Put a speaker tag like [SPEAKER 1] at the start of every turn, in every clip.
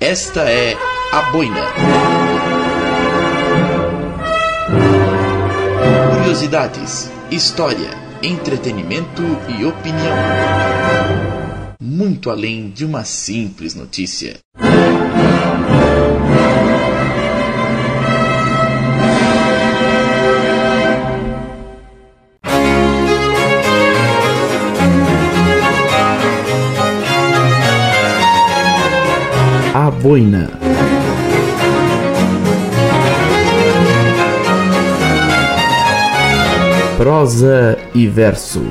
[SPEAKER 1] Esta é a boina. Curiosidades, história, entretenimento e opinião. Muito além de uma simples notícia. Boina. Prosa e verso.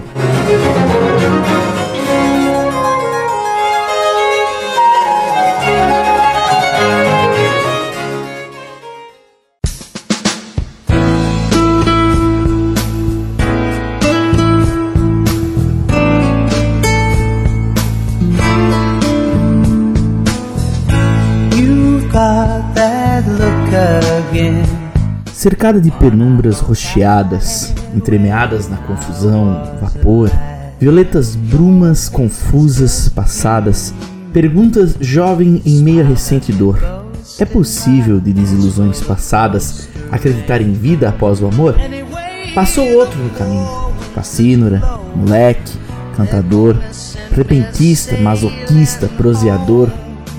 [SPEAKER 2] Cercada de penumbras rocheadas, entremeadas na confusão, vapor, violetas brumas confusas passadas, perguntas jovem em meia recente dor. É possível de desilusões passadas acreditar em vida após o amor? Passou outro no caminho, facínora, moleque, cantador, repentista, masoquista, proseador.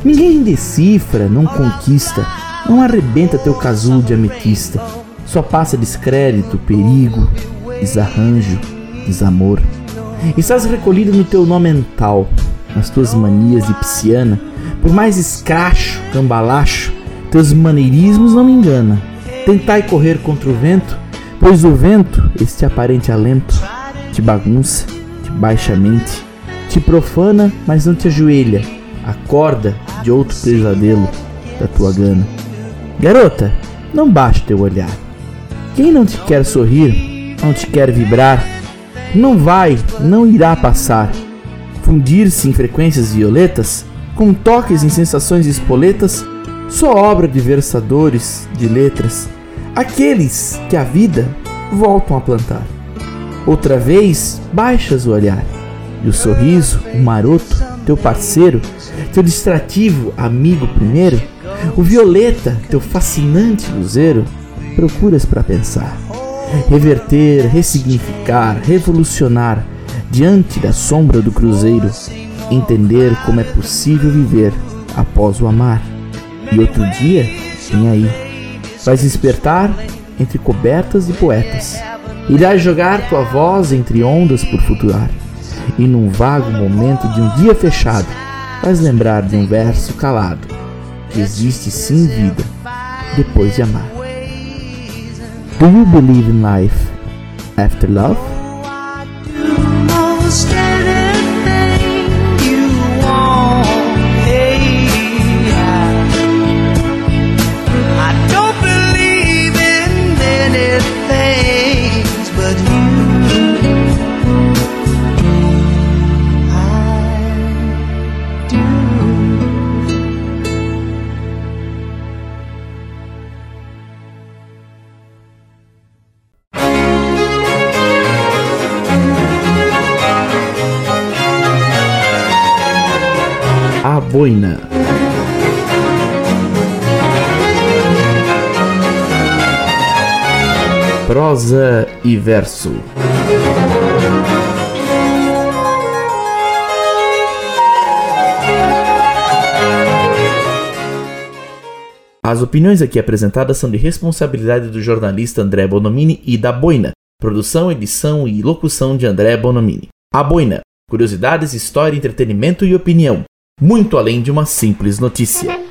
[SPEAKER 2] Ninguém decifra, não conquista, não arrebenta teu casulo de ametista. Só passa descrédito, perigo, desarranjo, desamor. Estás recolhido no teu nó mental, nas tuas manias de psiana. Por mais escracho, cambalacho, teus maneirismos não me engana. Tentai correr contra o vento, pois o vento, este aparente alento, te bagunça, te baixa a mente, te profana, mas não te ajoelha, acorda de outro pesadelo da tua gana. Garota, não baixe teu olhar. Quem não te quer sorrir, não te quer vibrar, não vai, não irá passar. Fundir-se em frequências violetas, com toques em sensações espoletas, só obra de versadores de letras, aqueles que a vida voltam a plantar. Outra vez, baixas o olhar, e o sorriso, o maroto, teu parceiro, teu distrativo amigo primeiro, o violeta, teu fascinante luzeiro, procuras para pensar. Reverter, ressignificar, revolucionar diante da sombra do cruzeiro, entender como é possível viver após o amar. E outro dia, vem aí, vais despertar entre cobertas de poetas. Irás jogar tua voz entre ondas por futurar. E num vago momento de um dia fechado, vais lembrar de um verso calado. Que existe sim vida depois de amar. Do you believe in life after love? Boina. Prosa e verso. As opiniões aqui apresentadas são de responsabilidade do jornalista André Bonomini e da Boina. Produção, edição e locução de André Bonomini. A Boina. Curiosidades, história, entretenimento e opinião. Muito além de uma simples notícia.